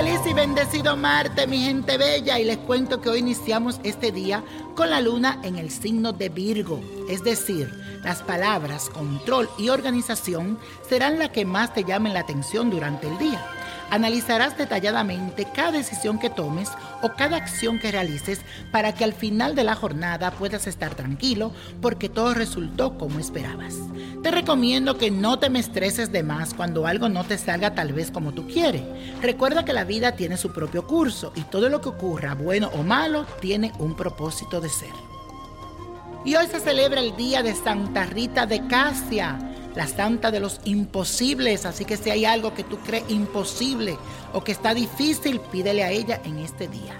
Feliz y bendecido Marte, mi gente bella, y les cuento que hoy iniciamos este día con la luna en el signo de Virgo, es decir, las palabras control y organización serán las que más te llamen la atención durante el día. Analizarás detalladamente cada decisión que tomes o cada acción que realices para que al final de la jornada puedas estar tranquilo porque todo resultó como esperabas. Te recomiendo que no te me estreses de más cuando algo no te salga tal vez como tú quieres. Recuerda que la vida tiene su propio curso y todo lo que ocurra, bueno o malo, tiene un propósito de ser. Y hoy se celebra el día de Santa Rita de Casia, la santa de los imposibles. Así que si hay algo que tú crees imposible o que está difícil, pídele a ella en este día.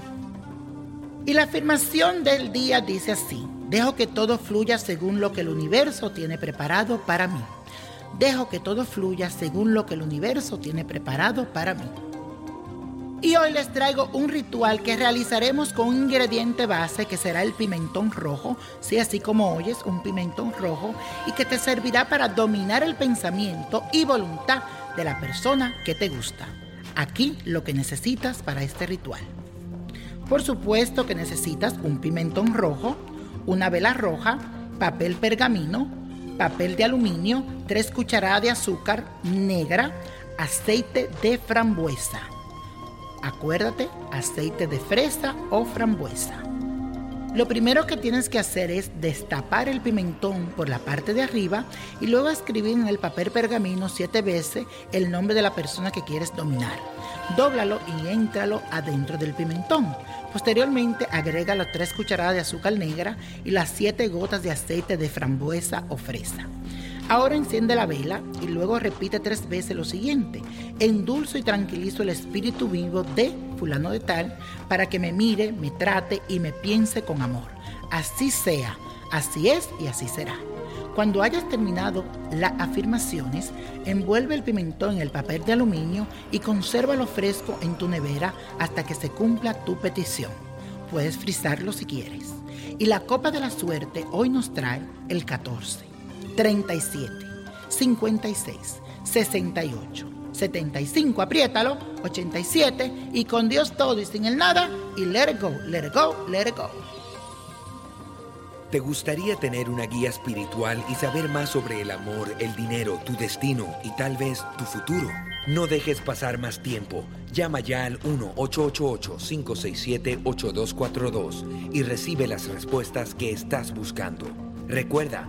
Y la afirmación del día dice así, dejo que todo fluya según lo que el universo tiene preparado para mí. Dejo que todo fluya según lo que el universo tiene preparado para mí. Y hoy les traigo un ritual que realizaremos con un ingrediente base que será el pimentón rojo, sí, así como oyes, un pimentón rojo, y que te servirá para dominar el pensamiento y voluntad de la persona que te gusta. Aquí lo que necesitas para este ritual. Por supuesto que necesitas un pimentón rojo, una vela roja, papel pergamino, papel de aluminio, tres cucharadas de azúcar negra, aceite de frambuesa. Acuérdate, aceite de fresa o frambuesa. Lo primero que tienes que hacer es destapar el pimentón por la parte de arriba y luego escribir en el papel pergamino siete veces el nombre de la persona que quieres dominar. Dóblalo y éntralo adentro del pimentón. Posteriormente agrega las tres cucharadas de azúcar negra y las siete gotas de aceite de frambuesa o fresa. Ahora enciende la vela y luego repite tres veces lo siguiente. Endulzo y tranquilizo el espíritu vivo de fulano de tal para que me mire, me trate y me piense con amor. Así sea, así es y así será. Cuando hayas terminado las afirmaciones, envuelve el pimentón en el papel de aluminio y consérvalo fresco en tu nevera hasta que se cumpla tu petición. Puedes frizarlo si quieres. Y la copa de la suerte hoy nos trae el 14. 37, 56, 68, 75, apriétalo, 87 y con Dios todo y sin el nada y let it go, let it go, let it go. ¿Te gustaría tener una guía espiritual y saber más sobre el amor, el dinero, tu destino y tal vez tu futuro? No dejes pasar más tiempo. Llama ya al 1-888-567-8242 y recibe las respuestas que estás buscando. Recuerda,